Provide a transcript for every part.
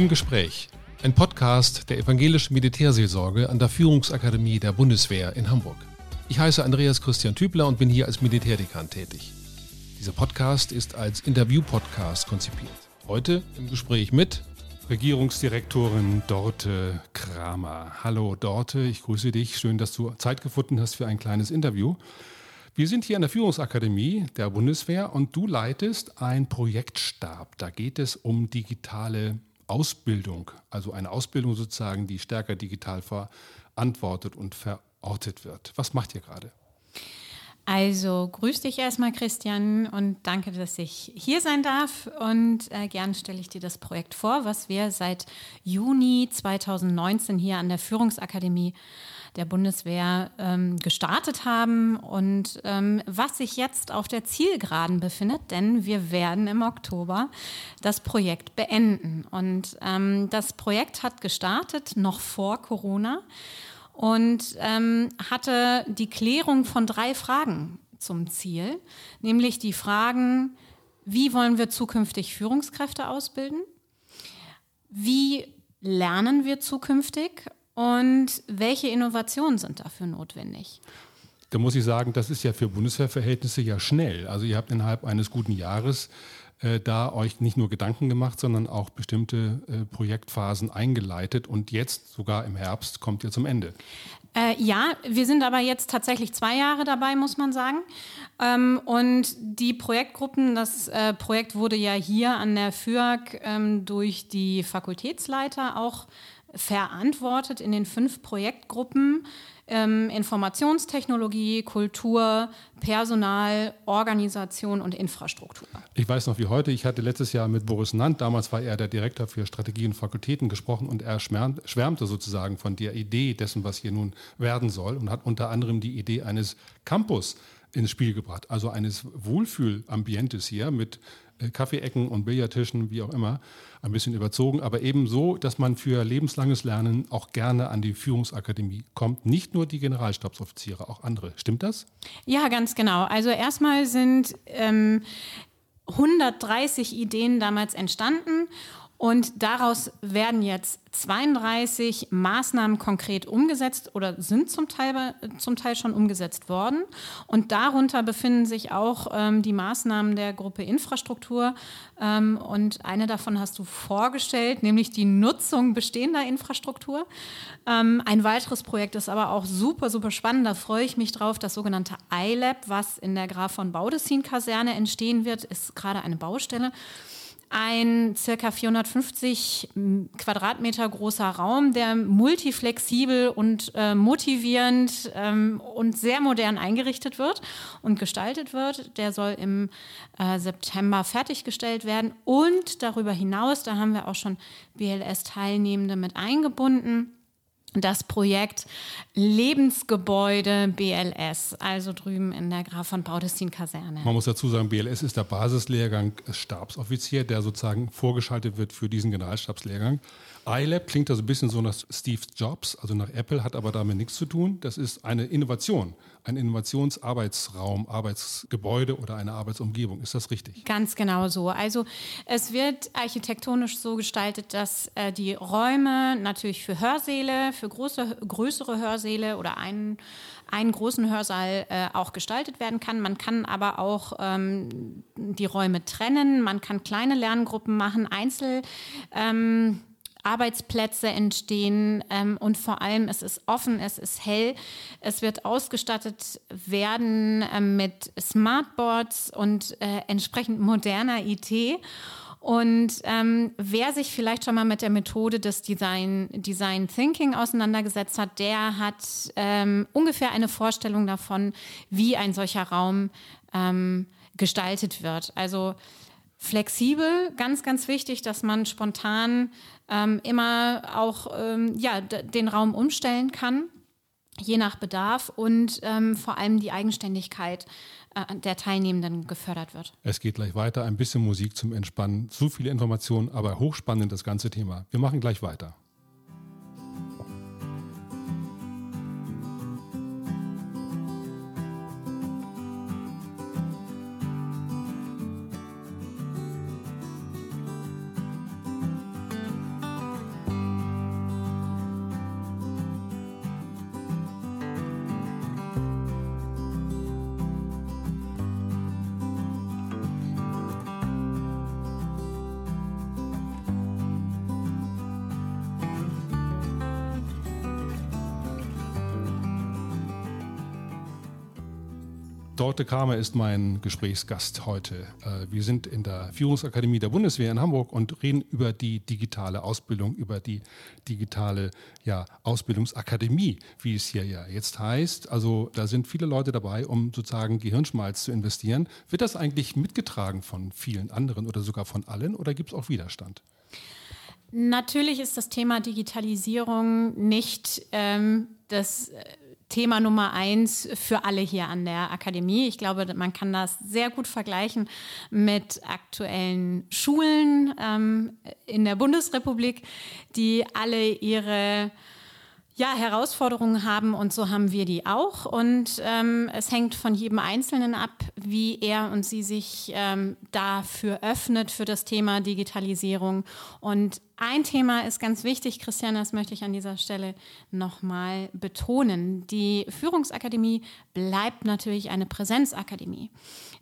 Im Gespräch. Ein Podcast der evangelischen Militärseelsorge an der Führungsakademie der Bundeswehr in Hamburg. Ich heiße Andreas Christian Tübler und bin hier als Militärdekan tätig. Dieser Podcast ist als Interview-Podcast konzipiert. Heute im Gespräch mit Regierungsdirektorin Dorte Kramer. Hallo Dorte, ich grüße dich. Schön, dass du Zeit gefunden hast für ein kleines Interview. Wir sind hier an der Führungsakademie der Bundeswehr und du leitest ein Projektstab. Da geht es um digitale Ausbildung, also eine Ausbildung sozusagen, die stärker digital verantwortet und verortet wird. Was macht ihr gerade? Also grüß dich erstmal, Christian, und danke, dass ich hier sein darf. Und äh, gern stelle ich dir das Projekt vor, was wir seit Juni 2019 hier an der Führungsakademie der Bundeswehr ähm, gestartet haben und ähm, was sich jetzt auf der Zielgeraden befindet, denn wir werden im Oktober das Projekt beenden. Und ähm, das Projekt hat gestartet noch vor Corona und ähm, hatte die Klärung von drei Fragen zum Ziel, nämlich die Fragen, wie wollen wir zukünftig Führungskräfte ausbilden? Wie lernen wir zukünftig und welche Innovationen sind dafür notwendig? Da muss ich sagen, das ist ja für Bundeswehrverhältnisse ja schnell. Also ihr habt innerhalb eines guten Jahres äh, da euch nicht nur Gedanken gemacht, sondern auch bestimmte äh, Projektphasen eingeleitet und jetzt sogar im Herbst kommt ihr zum Ende. Äh, ja, wir sind aber jetzt tatsächlich zwei Jahre dabei, muss man sagen. Ähm, und die Projektgruppen, das äh, Projekt wurde ja hier an der FÜAG ähm, durch die Fakultätsleiter auch verantwortet in den fünf Projektgruppen ähm, Informationstechnologie, Kultur, Personal, Organisation und Infrastruktur. Ich weiß noch wie heute, ich hatte letztes Jahr mit Boris Nant, damals war er der Direktor für Strategie und Fakultäten gesprochen und er schwärmte sozusagen von der Idee dessen, was hier nun werden soll und hat unter anderem die Idee eines Campus ins Spiel gebracht, also eines Wohlfühlambientes hier mit äh, Kaffeeecken und Billardtischen, wie auch immer, ein bisschen überzogen, aber eben so, dass man für lebenslanges Lernen auch gerne an die Führungsakademie kommt. Nicht nur die Generalstabsoffiziere, auch andere. Stimmt das? Ja, ganz genau. Also erstmal sind ähm, 130 Ideen damals entstanden und daraus werden jetzt 32 Maßnahmen konkret umgesetzt oder sind zum Teil, zum Teil schon umgesetzt worden. Und darunter befinden sich auch ähm, die Maßnahmen der Gruppe Infrastruktur. Ähm, und eine davon hast du vorgestellt, nämlich die Nutzung bestehender Infrastruktur. Ähm, ein weiteres Projekt ist aber auch super, super spannend. Da freue ich mich drauf. Das sogenannte iLab, was in der Graf von Baudessin-Kaserne entstehen wird, ist gerade eine Baustelle ein circa 450 Quadratmeter großer Raum, der multiflexibel und äh, motivierend ähm, und sehr modern eingerichtet wird und gestaltet wird. Der soll im äh, September fertiggestellt werden. Und darüber hinaus, da haben wir auch schon BLS-Teilnehmende mit eingebunden das Projekt Lebensgebäude BLS, also drüben in der Graf von Baudestin-Kaserne. Man muss dazu sagen, BLS ist der Basislehrgang Stabsoffizier, der sozusagen vorgeschaltet wird für diesen Generalstabslehrgang. iLab klingt also ein bisschen so nach Steve Jobs, also nach Apple, hat aber damit nichts zu tun. Das ist eine Innovation, ein Innovationsarbeitsraum, Arbeitsgebäude oder eine Arbeitsumgebung. Ist das richtig? Ganz genau so. Also es wird architektonisch so gestaltet, dass äh, die Räume natürlich für Hörsäle, für große, größere Hörsäle oder einen, einen großen Hörsaal äh, auch gestaltet werden kann. Man kann aber auch ähm, die Räume trennen, man kann kleine Lerngruppen machen, Einzel. Ähm, Arbeitsplätze entstehen ähm, und vor allem es ist offen, es ist hell, es wird ausgestattet werden äh, mit Smartboards und äh, entsprechend moderner IT. Und ähm, wer sich vielleicht schon mal mit der Methode des Design, Design Thinking auseinandergesetzt hat, der hat ähm, ungefähr eine Vorstellung davon, wie ein solcher Raum ähm, gestaltet wird. Also flexibel, ganz, ganz wichtig, dass man spontan ähm, immer auch ähm, ja, den Raum umstellen kann, je nach Bedarf und ähm, vor allem die Eigenständigkeit äh, der Teilnehmenden gefördert wird. Es geht gleich weiter, ein bisschen Musik zum Entspannen, zu viele Informationen, aber hochspannend das ganze Thema. Wir machen gleich weiter. Dorte Kramer ist mein Gesprächsgast heute. Äh, wir sind in der Führungsakademie der Bundeswehr in Hamburg und reden über die digitale Ausbildung, über die digitale ja, Ausbildungsakademie, wie es hier ja jetzt heißt. Also da sind viele Leute dabei, um sozusagen Gehirnschmalz zu investieren. Wird das eigentlich mitgetragen von vielen anderen oder sogar von allen oder gibt es auch Widerstand? Natürlich ist das Thema Digitalisierung nicht ähm, das äh, Thema Nummer eins für alle hier an der Akademie. Ich glaube, man kann das sehr gut vergleichen mit aktuellen Schulen ähm, in der Bundesrepublik, die alle ihre ja, Herausforderungen haben und so haben wir die auch. Und ähm, es hängt von jedem Einzelnen ab, wie er und sie sich ähm, dafür öffnet, für das Thema Digitalisierung. Und ein Thema ist ganz wichtig, Christian, das möchte ich an dieser Stelle nochmal betonen. Die Führungsakademie bleibt natürlich eine Präsenzakademie.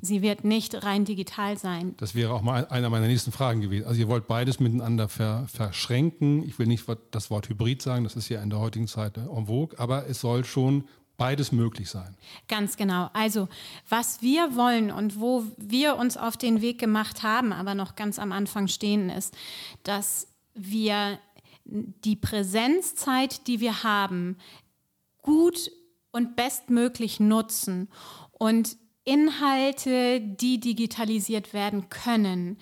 Sie wird nicht rein digital sein. Das wäre auch mal einer meiner nächsten Fragen gewesen. Also ihr wollt beides miteinander ver verschränken. Ich will nicht das Wort Hybrid sagen, das ist ja in der heutigen Zeit en vogue, aber es soll schon beides möglich sein. Ganz genau. Also, was wir wollen und wo wir uns auf den Weg gemacht haben, aber noch ganz am Anfang stehen, ist, dass wir die Präsenzzeit, die wir haben, gut und bestmöglich nutzen und Inhalte, die digitalisiert werden können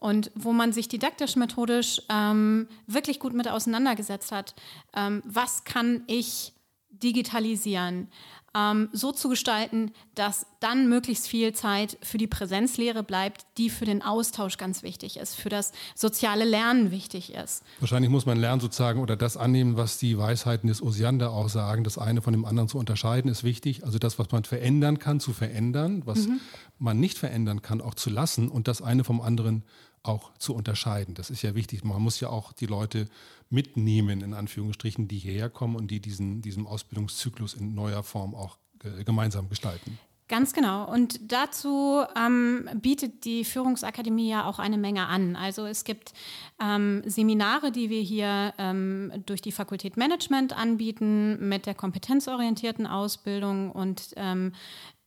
und wo man sich didaktisch, methodisch ähm, wirklich gut mit auseinandergesetzt hat, ähm, was kann ich digitalisieren? Ähm, so zu gestalten, dass dann möglichst viel Zeit für die Präsenzlehre bleibt, die für den Austausch ganz wichtig ist, für das soziale Lernen wichtig ist. Wahrscheinlich muss man lernen sozusagen oder das annehmen, was die Weisheiten des Osiander auch sagen, das eine von dem anderen zu unterscheiden, ist wichtig. Also das, was man verändern kann, zu verändern, was mhm. man nicht verändern kann, auch zu lassen und das eine vom anderen auch zu unterscheiden. Das ist ja wichtig. Man muss ja auch die Leute mitnehmen, in Anführungsstrichen, die hierher kommen und die diesen, diesen Ausbildungszyklus in neuer Form auch äh, gemeinsam gestalten. Ganz genau. Und dazu ähm, bietet die Führungsakademie ja auch eine Menge an. Also es gibt ähm, Seminare, die wir hier ähm, durch die Fakultät Management anbieten mit der kompetenzorientierten Ausbildung und ähm,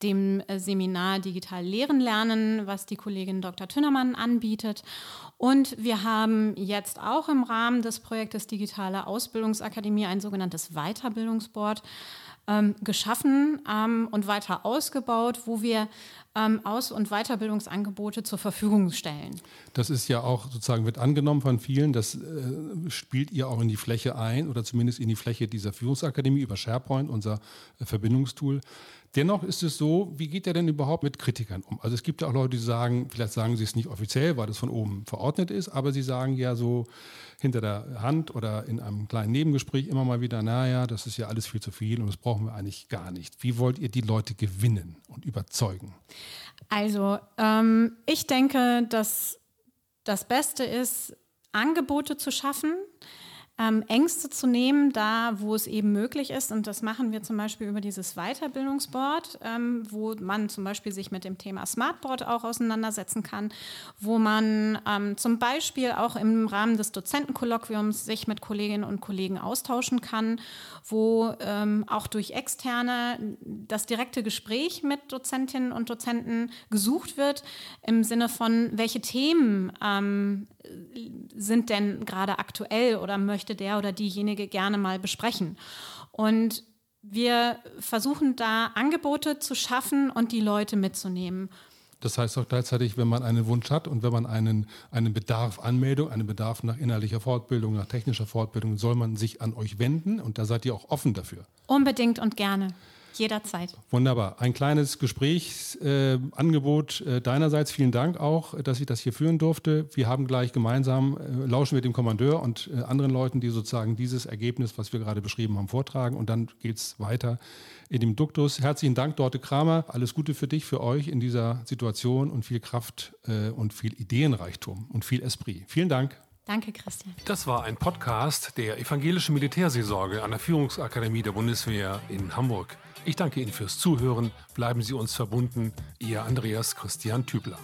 dem äh, Seminar Digital Lehren lernen, was die Kollegin Dr. Tünnermann anbietet. Und wir haben jetzt auch im Rahmen des Projektes Digitale Ausbildungsakademie ein sogenanntes Weiterbildungsboard ähm, geschaffen ähm, und weiter ausgebaut, wo wir ähm, Aus- und Weiterbildungsangebote zur Verfügung stellen. Das ist ja auch sozusagen, wird angenommen von vielen, das äh, spielt ihr auch in die Fläche ein oder zumindest in die Fläche dieser Führungsakademie über SharePoint, unser äh, Verbindungstool. Dennoch ist es so, wie geht er denn überhaupt mit Kritikern um? Also es gibt ja auch Leute, die sagen, vielleicht sagen sie es nicht offiziell, weil das von oben verordnet ist, aber sie sagen ja so hinter der Hand oder in einem kleinen Nebengespräch immer mal wieder, naja, das ist ja alles viel zu viel und das brauchen wir eigentlich gar nicht. Wie wollt ihr die Leute gewinnen und überzeugen? Also ähm, ich denke, dass das Beste ist, Angebote zu schaffen, ähm, Ängste zu nehmen, da wo es eben möglich ist. Und das machen wir zum Beispiel über dieses Weiterbildungsboard, ähm, wo man zum Beispiel sich mit dem Thema Smartboard auch auseinandersetzen kann, wo man ähm, zum Beispiel auch im Rahmen des Dozentenkolloquiums sich mit Kolleginnen und Kollegen austauschen kann, wo ähm, auch durch Externe das direkte Gespräch mit Dozentinnen und Dozenten gesucht wird, im Sinne von, welche Themen ähm, sind denn gerade aktuell oder möchte der oder diejenige gerne mal besprechen. Und wir versuchen da Angebote zu schaffen und die Leute mitzunehmen. Das heißt auch gleichzeitig, wenn man einen Wunsch hat und wenn man einen, einen Bedarf Anmeldung, einen Bedarf nach innerlicher Fortbildung, nach technischer Fortbildung, soll man sich an euch wenden und da seid ihr auch offen dafür. Unbedingt und gerne. Jederzeit. Wunderbar. Ein kleines Gesprächsangebot äh, äh, deinerseits. Vielen Dank auch, dass ich das hier führen durfte. Wir haben gleich gemeinsam, äh, lauschen wir dem Kommandeur und äh, anderen Leuten, die sozusagen dieses Ergebnis, was wir gerade beschrieben haben, vortragen. Und dann geht es weiter in dem Duktus. Herzlichen Dank, Dorte Kramer. Alles Gute für dich, für euch in dieser Situation und viel Kraft äh, und viel Ideenreichtum und viel Esprit. Vielen Dank. Danke, Christian. Das war ein Podcast der Evangelischen Militärseelsorge an der Führungsakademie der Bundeswehr in Hamburg. Ich danke Ihnen fürs Zuhören. Bleiben Sie uns verbunden. Ihr Andreas Christian Tübler.